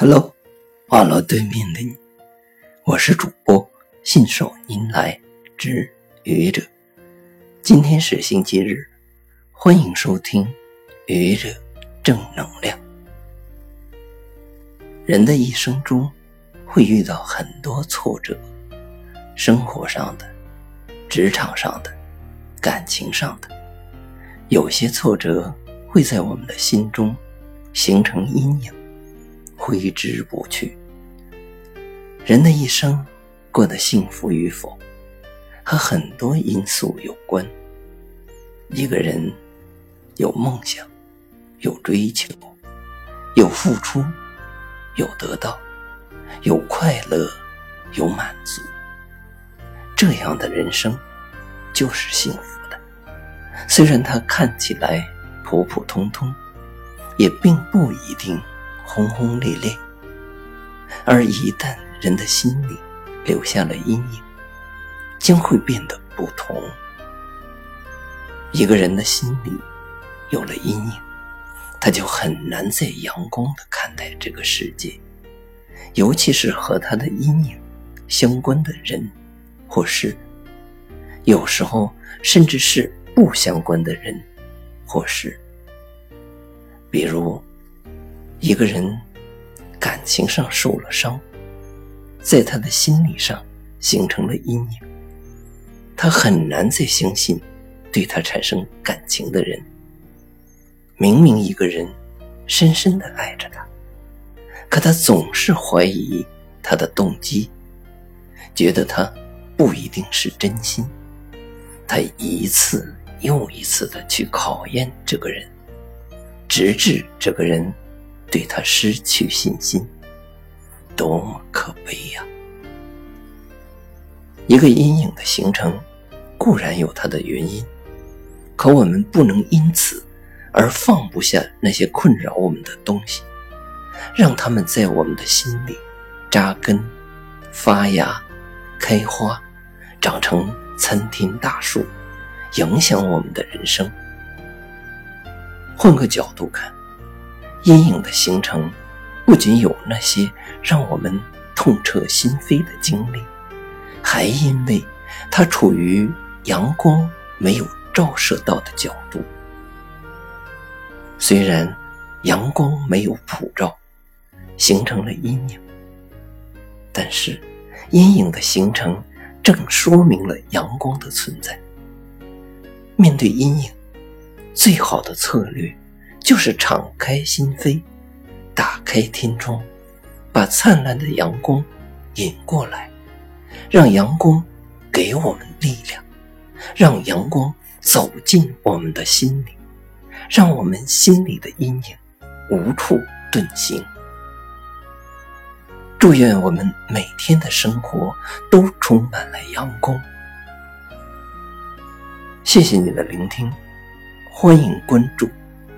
Hello，网络对面的你，我是主播信手拈来之愚者。今天是星期日，欢迎收听愚者正能量。人的一生中会遇到很多挫折，生活上的、职场上的、感情上的，有些挫折会在我们的心中形成阴影。挥之不去。人的一生过得幸福与否，和很多因素有关。一个人有梦想，有追求，有付出，有得到，有快乐，有满足，这样的人生就是幸福的。虽然他看起来普普通通，也并不一定。轰轰烈烈，而一旦人的心里留下了阴影，将会变得不同。一个人的心里有了阴影，他就很难再阳光的看待这个世界，尤其是和他的阴影相关的人或事，有时候甚至是不相关的人或事，比如。一个人感情上受了伤，在他的心理上形成了阴影，他很难再相信对他产生感情的人。明明一个人深深的爱着他，可他总是怀疑他的动机，觉得他不一定是真心。他一次又一次的去考验这个人，直至这个人。对他失去信心，多么可悲呀！一个阴影的形成，固然有它的原因，可我们不能因此而放不下那些困扰我们的东西，让他们在我们的心里扎根、发芽、开花，长成参天大树，影响我们的人生。换个角度看。阴影的形成，不仅有那些让我们痛彻心扉的经历，还因为它处于阳光没有照射到的角度。虽然阳光没有普照，形成了阴影，但是阴影的形成正说明了阳光的存在。面对阴影，最好的策略。就是敞开心扉，打开天窗，把灿烂的阳光引过来，让阳光给我们力量，让阳光走进我们的心里，让我们心里的阴影无处遁形。祝愿我们每天的生活都充满了阳光。谢谢你的聆听，欢迎关注。